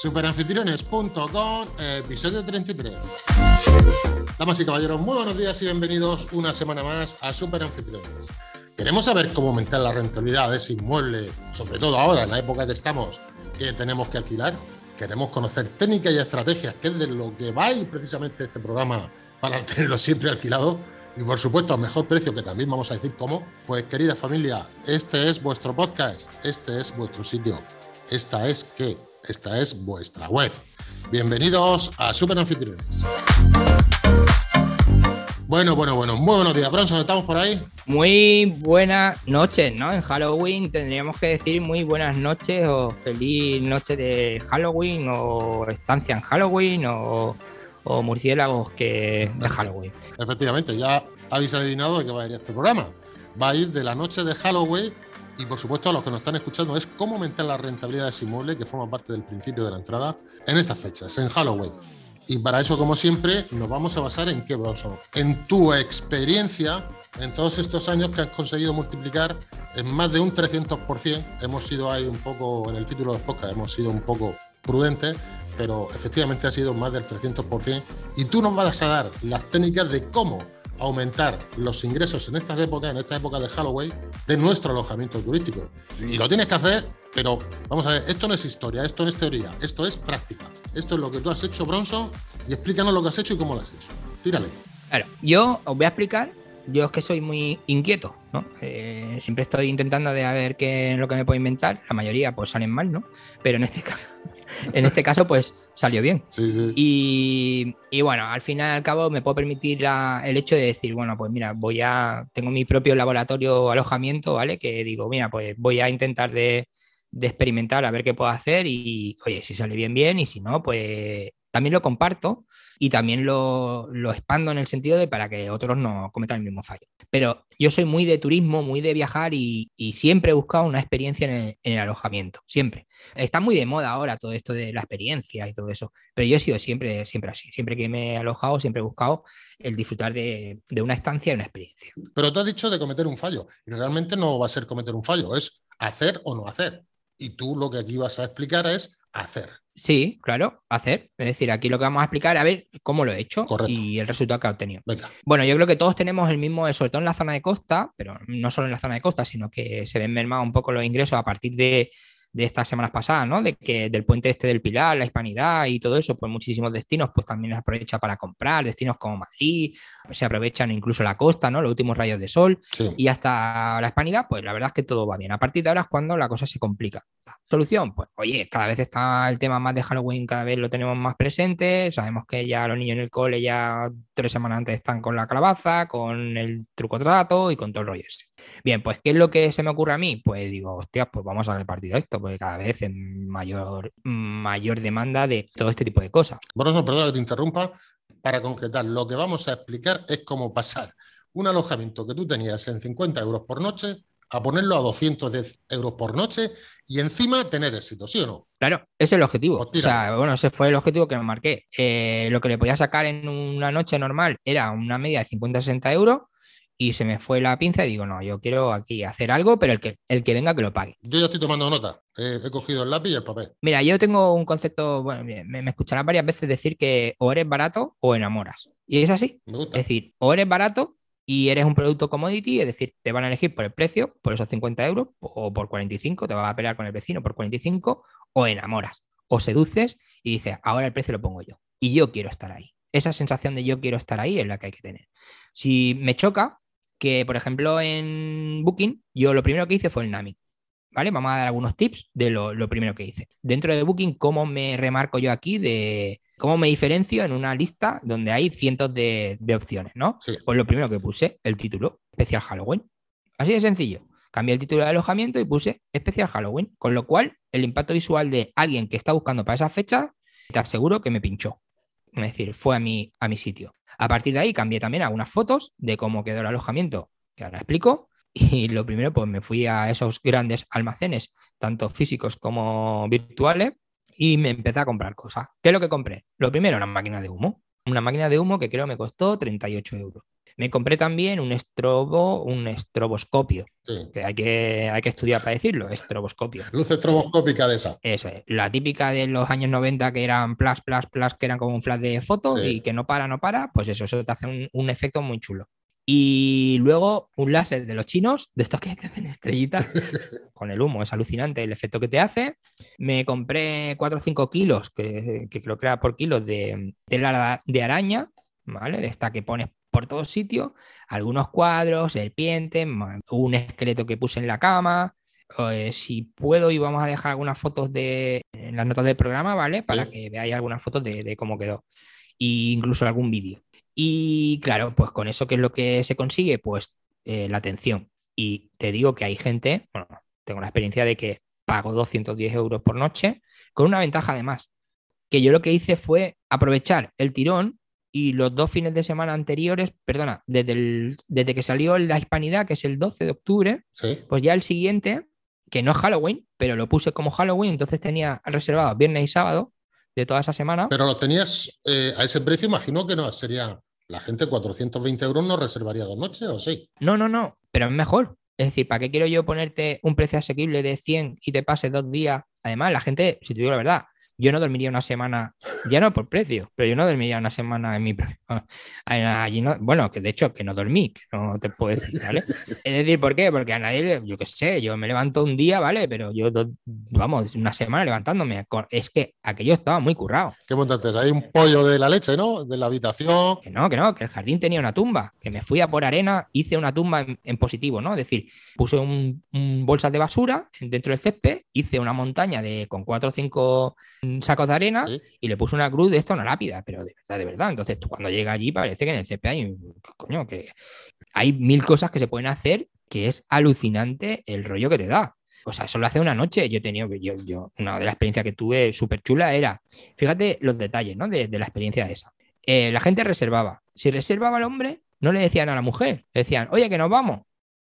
Superanfitriones.com, episodio 33. Damas y caballeros, muy buenos días y bienvenidos una semana más a Superanfitriones. Queremos saber cómo aumentar la rentabilidad de ese inmueble, sobre todo ahora, en la época que estamos, que tenemos que alquilar. Queremos conocer técnicas y estrategias, que es de lo que va precisamente este programa para tenerlo siempre alquilado y por supuesto a mejor precio, que también vamos a decir cómo. Pues querida familia, este es vuestro podcast, este es vuestro sitio, esta es que, esta es vuestra web. Bienvenidos a Super Anfitriones. Bueno, bueno, bueno, muy buenos días, Bronson, ¿estamos por ahí? Muy buenas noches, ¿no? En Halloween tendríamos que decir muy buenas noches o feliz noche de Halloween o estancia en Halloween o, o murciélagos que de Halloween. Efectivamente, ya habéis adivinado de qué va a ir este programa. Va a ir de la noche de Halloween y por supuesto a los que nos están escuchando es cómo aumentar la rentabilidad de ese inmueble que forma parte del principio de la entrada en estas fechas, en Halloween. Y para eso, como siempre, nos vamos a basar en qué, Bronson? En tu experiencia en todos estos años que has conseguido multiplicar en más de un 300%. Hemos sido ahí un poco, en el título de podcast, hemos sido un poco prudentes, pero efectivamente ha sido más del 300%. Y tú nos vas a dar las técnicas de cómo aumentar los ingresos en estas épocas, en esta época de Halloween, de nuestro alojamiento turístico. Y lo tienes que hacer, pero vamos a ver, esto no es historia, esto no es teoría, esto es práctica. Esto es lo que tú has hecho, Bronson, y explícanos lo que has hecho y cómo lo has hecho. Tírale. Claro, yo os voy a explicar, yo es que soy muy inquieto, ¿no? Eh, siempre estoy intentando de a ver qué es lo que me puedo inventar, la mayoría pues salen mal, ¿no? Pero en este caso, en este caso pues salió bien. Sí, sí. Y, y bueno, al final y al cabo me puedo permitir la- el hecho de decir, bueno, pues mira, voy a, tengo mi propio laboratorio alojamiento, ¿vale? Que digo, mira, pues voy a intentar de, de experimentar a ver qué puedo hacer y, oye, si sale bien, bien, y si no, pues también lo comparto y también lo, lo expando en el sentido de para que otros no cometan el mismo fallo. Pero yo soy muy de turismo, muy de viajar y, y siempre he buscado una experiencia en el, en el alojamiento, siempre. Está muy de moda ahora todo esto de la experiencia y todo eso, pero yo he sido siempre, siempre así. Siempre que me he alojado, siempre he buscado el disfrutar de, de una estancia y una experiencia. Pero tú has dicho de cometer un fallo, y realmente no va a ser cometer un fallo, es hacer o no hacer. Y tú lo que aquí vas a explicar es hacer. Sí, claro, hacer. Es decir, aquí lo que vamos a explicar, a ver cómo lo he hecho Correcto. y el resultado que he obtenido. Venga, Bueno, yo creo que todos tenemos el mismo, sobre todo en la zona de costa, pero no solo en la zona de costa, sino que se ven mermados un poco los ingresos a partir de, de estas semanas pasadas, ¿no? De que del puente este del Pilar, la Hispanidad y todo eso, pues muchísimos destinos, pues también se aprovecha para comprar, destinos como Madrid, se aprovechan incluso la costa, ¿no? Los últimos rayos de sol sí. y hasta la Hispanidad, pues la verdad es que todo va bien. A partir de ahora es cuando la cosa se complica. Solución, pues oye, cada vez está el tema más de Halloween, cada vez lo tenemos más presente, sabemos que ya los niños en el cole ya tres semanas antes están con la calabaza, con el truco trato y con todo el rollo ese. Bien, pues ¿qué es lo que se me ocurre a mí? Pues digo, hostias, pues vamos a repartir esto, porque cada vez es mayor, mayor demanda de todo este tipo de cosas. Bronson, perdona que te interrumpa. Para concretar, lo que vamos a explicar es cómo pasar un alojamiento que tú tenías en 50 euros por noche a ponerlo a 210 euros por noche y encima tener éxito, ¿sí o no? Claro, ese es el objetivo. Pues o sea, bueno, ese fue el objetivo que me marqué. Eh, lo que le podía sacar en una noche normal era una media de 50-60 euros y se me fue la pinza y digo, no, yo quiero aquí hacer algo, pero el que, el que venga que lo pague. Yo ya estoy tomando nota. Eh, he cogido el lápiz y el papel. Mira, yo tengo un concepto, bueno, me, me escucharás varias veces decir que o eres barato o enamoras. Y es así. Me gusta. Es decir, o eres barato y eres un producto commodity, es decir, te van a elegir por el precio, por esos 50 euros, o por 45, te vas a pelear con el vecino por 45, o enamoras, o seduces y dices, ahora el precio lo pongo yo. Y yo quiero estar ahí. Esa sensación de yo quiero estar ahí es la que hay que tener. Si me choca que, por ejemplo, en Booking, yo lo primero que hice fue el NAMI. ¿Vale? Vamos a dar algunos tips de lo, lo primero que hice. Dentro de Booking, ¿cómo me remarco yo aquí de cómo me diferencio en una lista donde hay cientos de, de opciones, ¿no? Sí. Pues lo primero que puse, el título, especial Halloween. Así de sencillo. Cambié el título de alojamiento y puse especial Halloween, con lo cual el impacto visual de alguien que está buscando para esa fecha, te aseguro que me pinchó. Es decir, fue a mi, a mi sitio. A partir de ahí cambié también algunas fotos de cómo quedó el alojamiento, que ahora explico. Y lo primero, pues me fui a esos grandes almacenes, tanto físicos como virtuales, y me empecé a comprar cosas. ¿Qué es lo que compré? Lo primero, una máquina de humo. Una máquina de humo que creo me costó 38 euros. Me compré también un estrobo, un estroboscopio, Sí. que hay que, hay que estudiar para decirlo, estroboscopio. Luz estroboscópica de esa. Eso es, la típica de los años 90 que eran plus, plus, plus, que eran como un flash de foto Sí. y que no para, no para, pues eso, eso te hace un, un efecto muy chulo. Y luego un láser de los chinos, de estos que te hacen estrellitas, con el humo, es alucinante el efecto que te hace. Me compré 4 o 5 kilos, que, que creo que era por kilo, de tela de araña, ¿vale? De esta que pones por todos sitios, algunos cuadros, serpientes, un esqueleto que puse en la cama. Eh, si puedo, y vamos a dejar algunas fotos de, en las notas del programa, ¿vale? Para Sí. que veáis algunas fotos de, de cómo quedó. E incluso algún vídeo. Y claro, pues con eso, ¿qué es lo que se consigue? Pues eh, la atención. Y te digo que hay gente, bueno, tengo la experiencia de que pago 210 euros por noche, con una ventaja además, que yo lo que hice fue aprovechar el tirón y los dos fines de semana anteriores, perdona, desde, el- desde que salió la hispanidad, que es el 12 de octubre, Sí. pues ya el siguiente, que no es Halloween, pero lo puse como Halloween, entonces tenía reservado viernes y sábado de toda esa semana. Pero lo tenías eh, a ese precio, imagino que no sería. La gente 420 euros no reservaría dos noches, ¿o sí? No, no, no, pero es mejor. Es decir, ¿para qué quiero yo ponerte un precio asequible de 100 y te pases dos días? Además, la gente, si te digo la verdad, yo no dormiría una semana, ya no por precio, pero yo no dormiría una semana en mi... Allí no, bueno, que de hecho que no dormí, que no te puedo decir, ¿vale? Es decir, ¿por qué? Porque a nadie, yo qué sé, yo me levanto un día, ¿vale? Pero yo, vamos, una semana levantándome. Es que aquello estaba muy currado. ¿Qué montaste? Hay un pollo de la leche, ¿no? De la habitación. Que no, que no, que el jardín tenía una tumba, que me fui a por arena, hice una tumba en, en positivo, ¿no? Es decir, puse un, un bolsas de basura dentro del césped, hice una montaña de con cuatro o cinco mm, sacos de arena Sí. y le puse una cruz de esto, una lápida, pero de verdad, de verdad. Entonces tú cuando llegas allí parece que en el césped hay, un- coño, que hay mil cosas que se pueden hacer que es alucinante el rollo que te da. O sea, eso lo hace una noche. Yo he tenido, yo, yo, una de las experiencias que tuve súper chula era, fíjate los detalles, ¿no? De, de la experiencia esa. Eh, la gente reservaba. Si reservaba el hombre, no le decían a la mujer, le decían, oye, que nos vamos.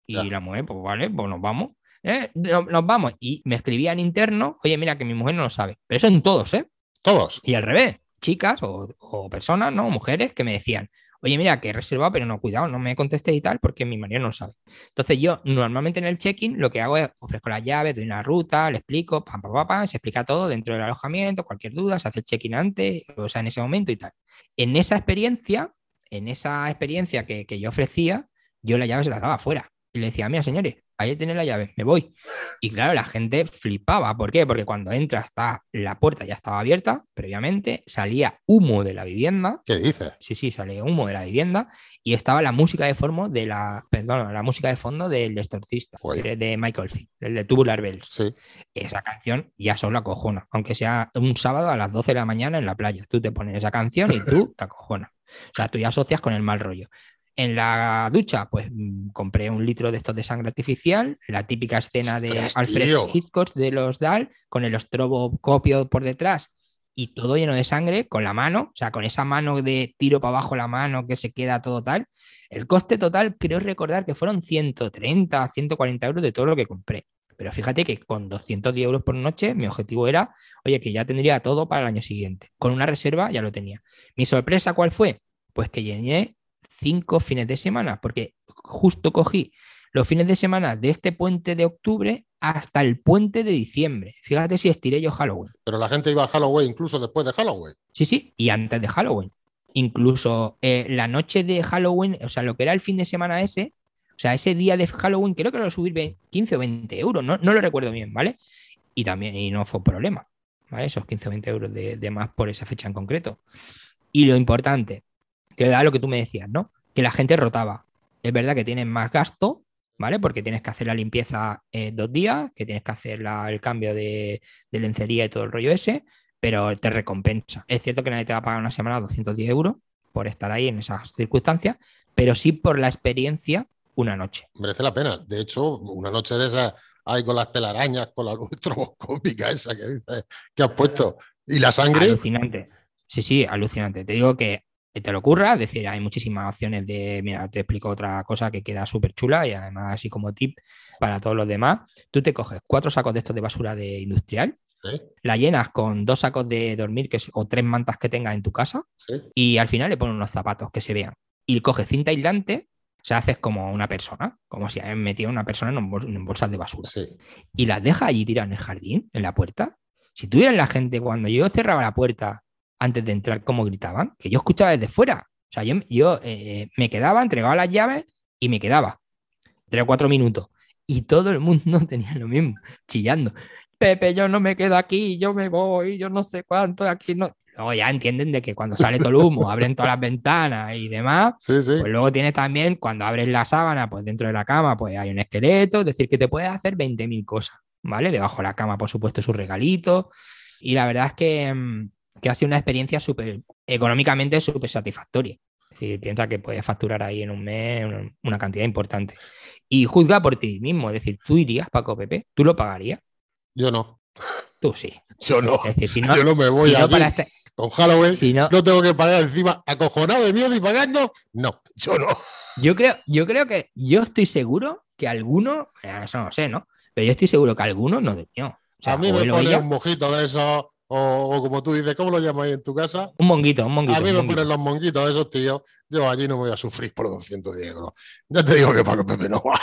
Y la mujer, pues vale, pues nos vamos. Eh, no- nos vamos. Y me escribían interno, oye, mira, que mi mujer no lo sabe. Pero eso en todos, ¿eh? Todos. Y al revés, chicas o, o personas, ¿no? Mujeres que me decían, oye, mira, que he reservado, pero no, cuidado, no me contestes y tal, porque mi marido no lo sabe. Entonces yo normalmente en el check-in lo que hago es ofrezco las llaves, doy una ruta, le explico, pam, pam, pam, pam, se explica todo dentro del alojamiento, cualquier duda, se hace el check-in antes, o sea, en ese momento y tal. En esa experiencia, en esa experiencia que, que yo ofrecía, yo la llave se la daba afuera. Y le decía, mira, señores, ahí tenéis la llave, me voy. Y claro, la gente flipaba. ¿Por qué? Porque cuando entra, está, la puerta ya estaba abierta previamente, salía humo de la vivienda. ¿Qué dices? Sí, sí, salía humo de la vivienda y estaba la música de fondo de la, perdón, la música de fondo del exorcista, Joder. de Michael Field, el de Tubular Bells. Sí. Esa canción ya solo acojona, aunque sea un sábado a las 12 de la mañana en la playa. Tú te pones esa canción y tú te acojonas. O sea, tú ya asocias con el mal rollo. En la ducha, pues mm, compré un litro de estos de sangre artificial, la típica escena de Alfred tío. Hitchcock de los Dahl, con el estroboscopio por detrás y todo lleno de sangre, con la mano, o sea, con esa mano de tiro para abajo la mano que se queda todo tal. El coste total, creo recordar que fueron 130, 140 euros de todo lo que compré. Pero fíjate que con 210 euros por noche, mi objetivo era, oye, que ya tendría todo para el año siguiente. Con una reserva ya lo tenía. Mi sorpresa, ¿cuál fue? Pues que llené cinco fines de semana, porque justo cogí los fines de semana de este puente de octubre hasta el puente de diciembre. Fíjate si estiré yo Halloween. Pero la gente iba a Halloween incluso después de Halloween. Sí, sí, y antes de Halloween. Incluso eh, la noche de Halloween, o sea, lo que era el fin de semana ese, o sea, ese día de Halloween, creo que lo subí ve- 15 o 20 euros, no, no lo recuerdo bien, ¿vale? Y también, y no fue problema, ¿vale? Esos 15 o 20 euros de, de más por esa fecha en concreto. Y lo importante, que era lo que tú me decías, ¿no? Que la gente rotaba. Es verdad que tienes más gasto, ¿vale? Porque tienes que hacer la limpieza eh, dos días, que tienes que hacer la- el cambio de, de lencería y todo el rollo ese, pero te recompensa. Es cierto que nadie te va a pagar una semana 210 euros por estar ahí en esas circunstancias, pero sí por la experiencia una noche. Merece la pena. De hecho, una noche de esas, ahí con las telarañas, con la luz estroboscópica esa que dices, que has puesto. Y la sangre. Alucinante. Sí, sí, alucinante. Te digo que te lo ocurra, es decir, hay muchísimas opciones de, mira, te explico otra cosa que queda súper chula y además así como tip para todos los demás, tú te coges cuatro sacos de estos de basura de industrial, Sí, la llenas con dos sacos de dormir que, es- o tres mantas que tengas en tu casa sí. y al final le pones unos zapatos que se vean. y coges cinta aislante, o sea, haces como una persona, como si habían metido a una persona en, bolsas de basura. Sí. Y las dejas allí tiradas en el jardín, en la puerta. Si tuvieran la gente, cuando yo cerraba la puerta antes de entrar, cómo gritaban, que yo escuchaba desde fuera. O sea, yo, yo eh, me quedaba, entregaba las llaves y me quedaba tres o cuatro minutos. Y todo el mundo tenía lo mismo, chillando. Pepe, yo no me quedo aquí, yo me voy, yo no sé cuánto, aquí no. Luego ya entienden de que cuando sale todo el humo, abren todas las ventanas y demás. Sí, sí. Pues luego tienes también, cuando abres la sábana, pues dentro de la cama, pues hay un esqueleto, es decir, que te puedes hacer 20.000 cosas, ¿vale? Debajo de la cama, por supuesto, sus regalitos. Y la verdad es que, mm, que ha sido una experiencia súper, económicamente súper satisfactoria. Es decir, piensa que puedes facturar ahí en un mes una, cantidad importante. Y juzga por ti mismo, es decir, tú irías, Paco Pepe, tú lo pagarías, Yo no. tú sí. Yo no. Es decir, si no, Yo no me voy si no para este- con Halloween. si no- No tengo que pagar encima acojonado de miedo y pagando. No, yo no. Yo creo, yo creo que yo estoy seguro que alguno, eh, eso no sé, ¿no? Pero yo estoy seguro que alguno no durmió. O sea, a mí me ella- un mojito de esos, o, o como tú dices, ¿cómo lo llamáis en tu casa? un monguito, un monguito. A mí me monguito. ponen los monguitos esos tíos. Yo allí no me voy a sufrir por 210 euros. Ya te digo que Paco Pepe no va.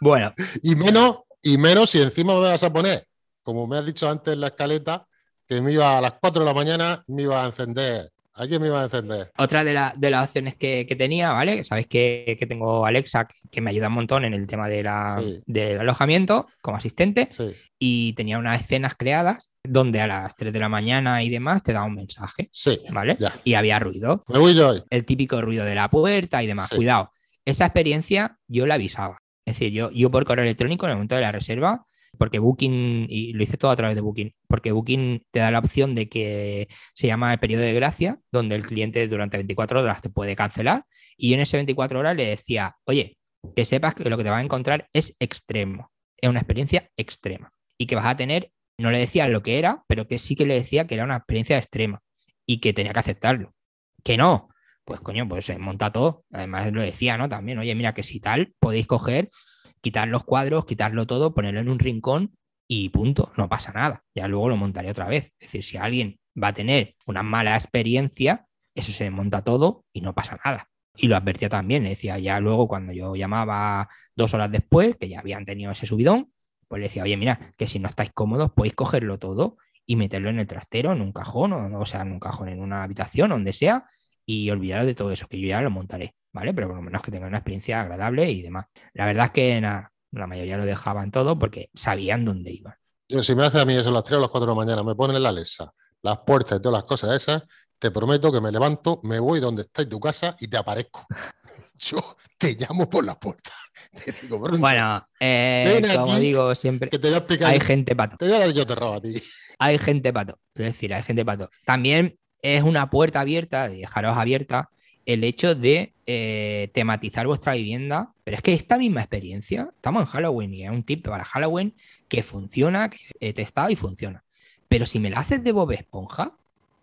Bueno, Y menos, y menos si encima me vas a poner, como me has dicho antes en la escaleta, que me iba a las 4 de la mañana, me iba a encender. ¿A quién me iba a encender? otra de, la- de las opciones que, que tenía, ¿vale? Sabéis que, que tengo Alexa, que, que me ayuda un montón en el tema de la- Sí. del alojamiento como asistente, Sí, y tenía unas escenas creadas donde a las 3 de la mañana y demás te da un mensaje, sí. ¿vale? Ya. Y había ruido, Me voy yo hoy. el típico ruido de la puerta y demás. Sí. Cuidado, esa experiencia yo la avisaba. Es decir, yo, yo por correo electrónico en el momento de la reserva, porque Booking, y lo hice todo a través de Booking, porque Booking te da la opción de que se llama el periodo de gracia, donde el cliente durante 24 horas te puede cancelar. Y en ese 24 horas le decía, oye, que sepas que lo que te vas a encontrar es extremo, es una experiencia extrema. Y que vas a tener, no le decía lo que era, pero que sí que le decía que era una experiencia extrema y que tenía que aceptarlo. Que no, pues coño, pues se monta todo. Además lo decía, ¿no? También, oye, mira que si tal, podéis coger, quitar los cuadros, quitarlo todo, ponerlo en un rincón y punto, no pasa nada. Ya luego lo montaré otra vez. Es decir, si alguien va a tener una mala experiencia, eso se desmonta todo y no pasa nada. Y lo advertía también, le decía ya luego cuando yo llamaba dos horas después, que ya habían tenido ese subidón, pues le decía, oye, mira, que si no estáis cómodos, podéis cogerlo todo y meterlo en el trastero, en un cajón, o, o sea, en un cajón, en una habitación, donde sea, y olvidaros de todo eso, que yo ya lo montaré, ¿vale? Pero por lo menos que tengan una experiencia agradable y demás. La verdad es que la mayoría lo dejaban todo porque sabían dónde iban. Yo, si me hace a mí eso a las 3 o las 4 de la mañana, me ponen la Alexa, las puertas y todas las cosas esas, te prometo que me levanto, me voy donde está en tu casa y te aparezco. Yo te llamo por la puerta. Te digo, "Broncho, Bueno, eh, como aquí, digo siempre, que te voy a explicar. hay gente pato. Te voy a dar yo terror a ti. hay gente pato. Es decir, hay gente pato. También es una puerta abierta, de dejaros abierta, el hecho de eh, tematizar vuestra vivienda. Pero es que esta misma experiencia, estamos en Halloween y es un tip para Halloween que funciona, que he testado y funciona. Pero si me la haces de Bob Esponja,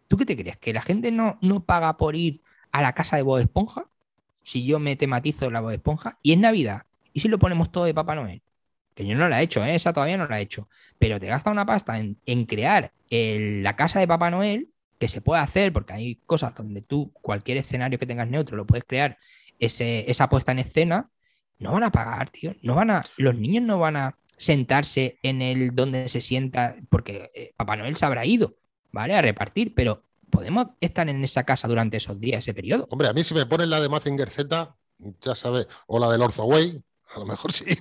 ¿tú qué te crees? ¿Que la gente no, no paga por ir a la casa de Bob Esponja? Si yo me tematizo la Bob Esponja y es Navidad. ¿Y si lo ponemos todo de Papá Noel? Que yo no la he hecho, ¿eh? esa todavía no la he hecho pero te gasta una pasta en, crear la casa de Papá Noel, que se puede hacer, porque hay cosas donde tú, cualquier escenario que tengas neutro, lo puedes crear, ese, esa puesta en escena, no van a pagar, tío. No van a, los niños no van a sentarse en el donde se sienta, porque eh, Papá Noel se habrá ido, ¿vale? A repartir, pero podemos estar en esa casa durante esos días, ese periodo. Hombre, a mí si me ponen la de Mazinger Z, ya sabes, o la del Orzoway, a lo mejor sí.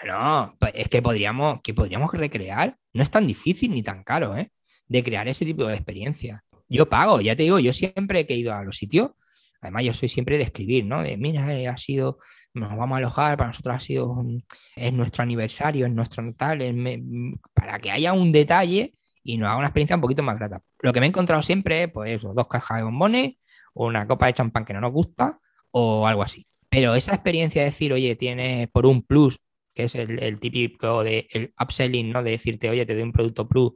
Bueno, pues es que podríamos, que podríamos recrear. No es tan difícil ni tan caro, ¿eh? De crear ese tipo de experiencia. Yo pago, ya te digo, yo siempre he ido a los sitios, además yo soy siempre de escribir, ¿no? De, mira, eh, ha sido, nos vamos a alojar, para nosotros ha sido, mm, es nuestro aniversario, es nuestro tal, es mm, para que haya un detalle y nos haga una experiencia un poquito más grata. Lo que me he encontrado siempre es, pues, dos cajas de bombones, o una copa de champán que no nos gusta, o algo así. Pero esa experiencia de decir, oye, tienes por un plus que es el, el típico de el upselling, ¿no? De decirte, oye, te doy un producto plus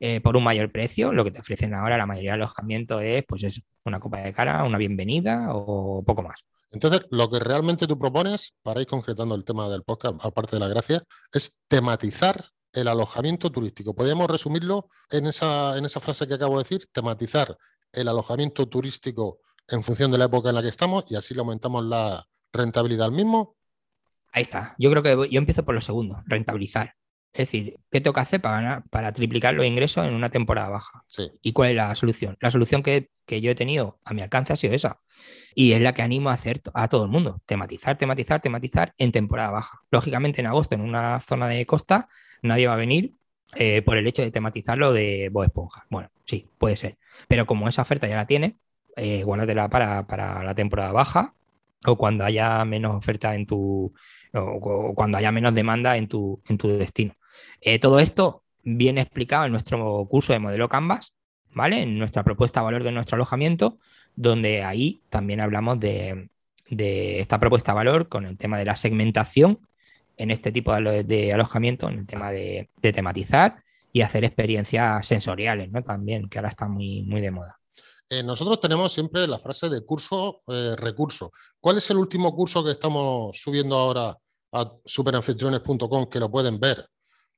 eh, por un mayor precio. Lo que te ofrecen ahora la mayoría de alojamientos es, pues, es una copa de cara, una bienvenida o poco más. Entonces, lo que realmente tú propones, para ir concretando el tema del podcast, aparte de la gracia, es tematizar el alojamiento turístico. Podríamos resumirlo en esa, en esa frase que acabo de decir, tematizar el alojamiento turístico en función de la época en la que estamos y así le aumentamos la rentabilidad al mismo. Ahí está. Yo creo que yo empiezo por lo segundo, rentabilizar. Es decir, ¿qué tengo que hacer para, para triplicar los ingresos en una temporada baja? Sí. ¿Y cuál es la solución? La solución que, que, yo he tenido a mi alcance ha sido esa. Y es la que animo a hacer a todo el mundo. Tematizar, tematizar, tematizar en temporada baja. Lógicamente en agosto en una zona de costa nadie va a venir eh, por el hecho de tematizarlo de Bob Esponja. Bueno, sí, puede ser. Pero como esa oferta ya la tiene, eh, guárdatela para, para la temporada baja o cuando haya menos oferta en tu, o, cuando haya menos demanda en tu, en tu destino. Eh, todo esto viene explicado en nuestro curso de modelo Canvas, ¿vale? En nuestra propuesta valor de nuestro alojamiento, donde ahí también hablamos de, esta propuesta valor con el tema de la segmentación en este tipo de, alojamiento, en el tema de, tematizar y hacer experiencias sensoriales, ¿no? También, que ahora está muy, muy de moda. Eh, nosotros tenemos siempre la frase de curso, eh, recurso. ¿Cuál es el último curso que estamos subiendo ahora a superanfitriones.com que lo pueden ver?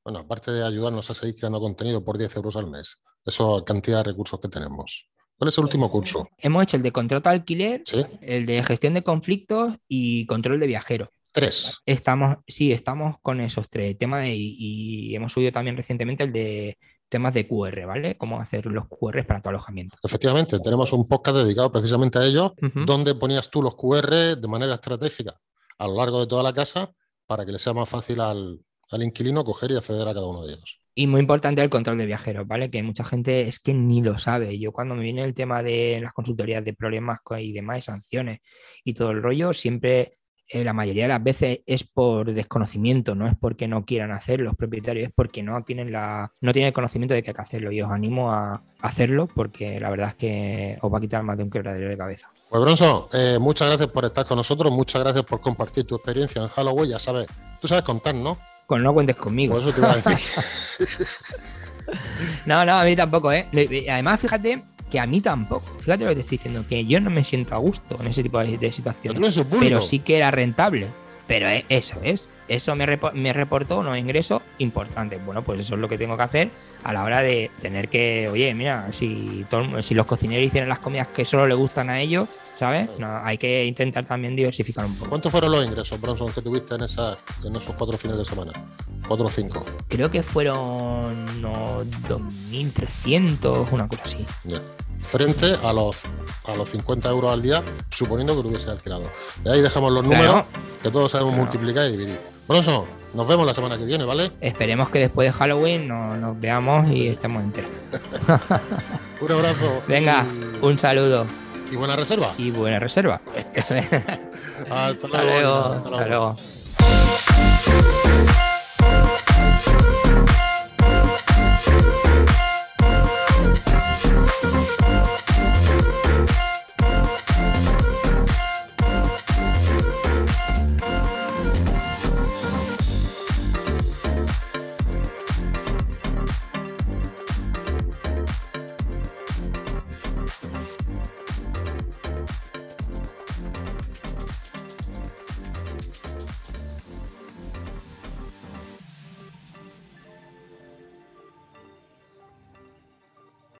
Bueno, aparte de ayudarnos a seguir creando contenido por 10 euros al mes, esa cantidad de recursos que tenemos. ¿Cuál es el último curso? Hemos hecho el de contrato alquiler, el de gestión de conflictos y control de viajeros. Tres. Estamos, sí, estamos con esos tres temas y, hemos subido también recientemente el de temas de QR, ¿vale? Cómo hacer los QR para tu alojamiento. Efectivamente, tenemos un podcast dedicado precisamente a ello, donde ponías tú los QR de manera estratégica a lo largo de toda la casa para que le sea más fácil al, al inquilino coger y acceder a cada uno de ellos. Y muy importante el control de viajeros, ¿vale? Que mucha gente es que ni lo sabe. Yo cuando me viene el tema de las consultorías de problemas y demás, sanciones y todo el rollo, siempre eh, la mayoría de las veces es por desconocimiento, no es porque no quieran hacer los propietarios, es porque no tienen, la, no tienen el conocimiento de que hay que hacerlo. Y os animo a hacerlo porque la verdad es que os va a quitar más de un quebradero de cabeza. Pues Bronson, eh, muchas gracias por estar con nosotros, muchas gracias por compartir tu experiencia en Halloween. Ya sabes, tú sabes contar, ¿no? Con no cuentes conmigo. Eso te a decir. no, no, a mí tampoco, ¿eh? Además, fíjate que a mí tampoco. Fíjate lo que te estoy diciendo, que yo no me siento a gusto en ese tipo de, situaciones. Pero, sí que era rentable. Pero e, eso es. Eso me, me reportó unos ingresos importantes. Bueno, pues eso es lo que tengo que hacer a la hora de tener que, oye, mira, si, si los cocineros hicieran las comidas que solo le gustan a ellos, ¿sabes? No, hay que intentar también diversificar un poco. ¿Cuántos fueron los ingresos, Bronson, que tuviste en, esa, en esos cuatro fines de semana? ¿Cuatro o cinco? Creo que fueron unos 2.300, una cosa así. Frente a los, a los 50 euros al día, suponiendo que lo hubiese alquilado. Y ahí dejamos los números, que todos sabemos multiplicar y dividir. Bronson, nos vemos la semana que viene, ¿vale? Esperemos que después de Halloween nos, veamos y estemos enteros. un abrazo. Venga, un saludo. Y buena reserva. Y buena reserva. Eso es. Hasta luego. Hasta luego. Hasta luego.